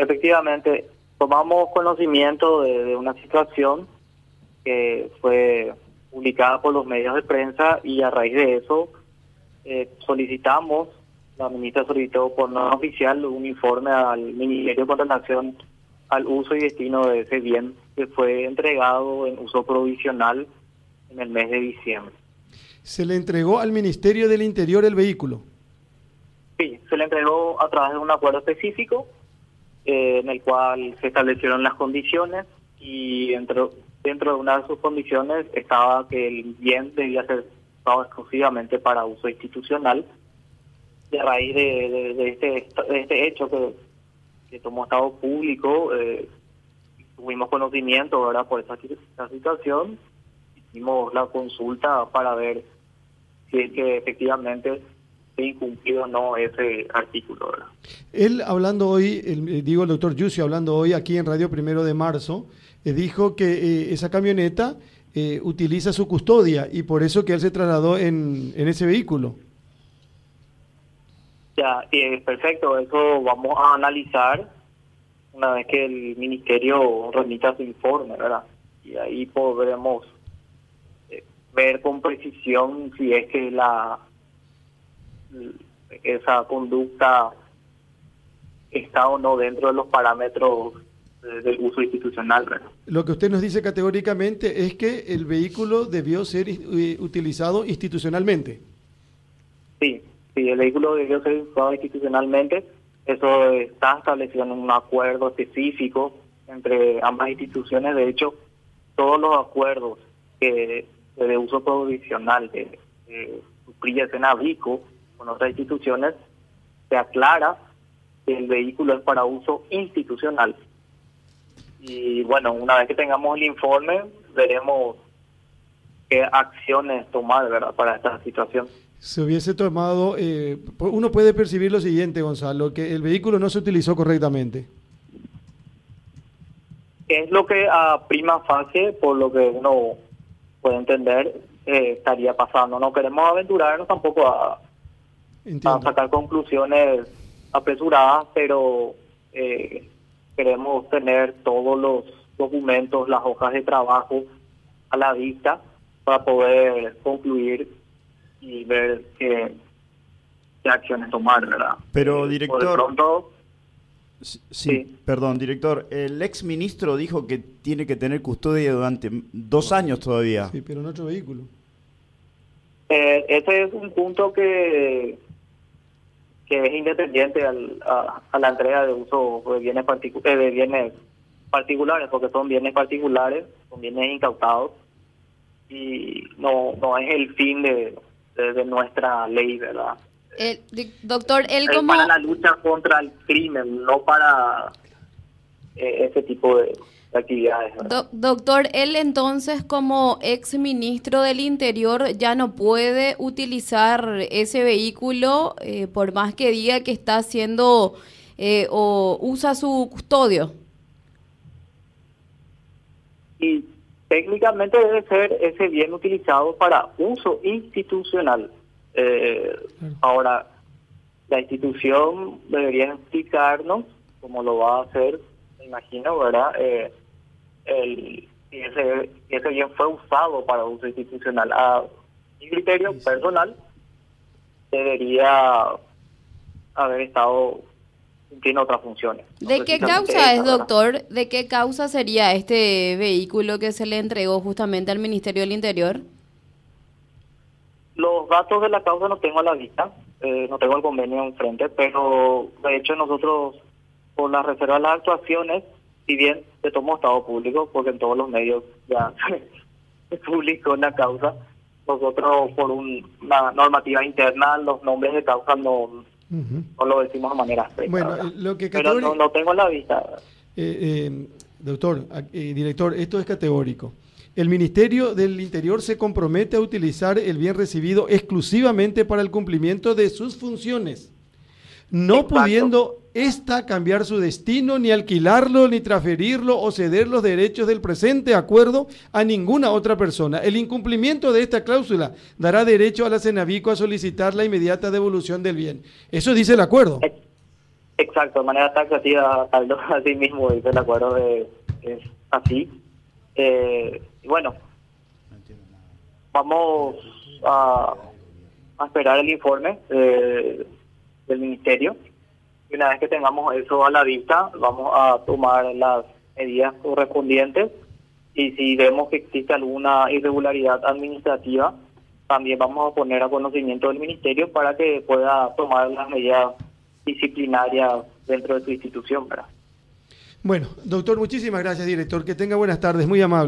efectivamente, tomamos conocimiento de, una situación que fue publicada por los medios de prensa y a raíz de eso eh, solicitamos, la ministra solicitó por no oficial un informe al Ministerio con relación al uso y destino de ese bien que fue entregado en uso provisional en el mes de diciembre. ¿Se le entregó al Ministerio del Interior el vehículo? Sí, se le entregó a través de un acuerdo específico eh, en el cual se establecieron las condiciones y dentro, dentro de una de sus condiciones estaba que el bien debía ser usado exclusivamente para uso institucional. Y raíz de, este, este hecho que, tomó Estado público, eh, tuvimos conocimiento ahora por esa, situación, hicimos la consulta para ver si es que efectivamente incumplido o no ese artículo. Él hablando hoy, el, digo el doctor Yussi hablando hoy aquí en Radio Primero de Marzo, eh, dijo que eh, esa camioneta eh, utiliza su custodia y por eso que él se trasladó en, en ese vehículo. Ya, perfecto, eso vamos a analizar una vez que el ministerio remita su informe, ¿verdad? Y ahí podremos ver con precisión si es que la esa conducta está o no dentro de los parámetros del uso institucional. Lo que usted nos dice categóricamente es que el vehículo debió ser eh, utilizado institucionalmente. Sí, sí, el vehículo debió ser usado institucionalmente. Eso está establecido en un acuerdo específico entre ambas instituciones. De hecho, todos los acuerdos que de uso provisional de, de en Abrico con otras instituciones, se aclara que el vehículo es para uso institucional. Y bueno, una vez que tengamos el informe, veremos qué acciones tomar ¿verdad? para esta situación. Se hubiese tomado, eh, uno puede percibir lo siguiente, Gonzalo, que el vehículo no se utilizó correctamente. Es lo que a prima fase, por lo que uno puede entender, eh, estaría pasando. No queremos aventurarnos tampoco a, a sacar conclusiones apresuradas, pero eh, queremos tener todos los documentos, las hojas de trabajo a la vista para poder concluir y ver qué, acciones tomar, ¿verdad? Pero, director... sí, perdón, director. El ex ministro dijo que tiene que tener custodia durante dos años todavía. Sí, pero en otro vehículo. Eh, ese es un punto que que es independiente a, la entrega de uso de bienes, eh, de bienes particulares, porque son bienes particulares, son bienes incautados, y no, no es el fin de, de, nuestra ley, ¿verdad? doctor, él como... Para la lucha contra el crimen, no para eh, ese tipo de actividades. doctor, él entonces como ex ministro del Interior ya no puede utilizar ese vehículo eh, por más que diga que está haciendo eh, o usa su custodio. Y técnicamente debe ser ese bien utilizado para uso institucional. Eh, ahora, la institución debería explicarnos, como lo va a hacer, me imagino, ¿verdad? Eh, el, ese, ese bien fue usado para uso institucional. A mi criterio personal, debería haber estado cumpliendo otras funciones. ¿De qué causa es, doctor? ¿De qué causa sería este vehículo que se le entregó justamente al Ministerio del Interior? Los datos de la causa no tengo a la vista, eh, no tengo el convenio enfrente, pero de hecho nosotros, por la reserva de las actuaciones, si bien se tomó estado público, porque en todos los medios ya se publicó la causa, nosotros por una normativa interna los nombres de causa no, no lo decimos de manera Bueno, lo que pero no, tengo la vista. Eh, eh, doctor, eh, director, esto es categórico. El Ministerio del Interior se compromete a utilizar el bien recibido exclusivamente para el cumplimiento de sus funciones no pudiendo esta cambiar su destino, ni alquilarlo, ni transferirlo o ceder los derechos del presente acuerdo a ninguna otra persona. El incumplimiento de esta cláusula dará derecho a la Cenavico a solicitar la inmediata devolución del bien. Eso dice el acuerdo. Exacto, de manera taxativa, así mismo dice el acuerdo, de, es así. Eh, bueno, vamos a, esperar el informe del ministerio y una vez que tengamos eso a la vista, vamos a tomar las medidas correspondientes y si vemos que existe alguna irregularidad administrativa, también vamos a poner a conocimiento del ministerio para que pueda tomar las medidas disciplinarias dentro de su institución. Bueno, doctor, muchísimas gracias, director. Que tenga buenas tardes, muy amable.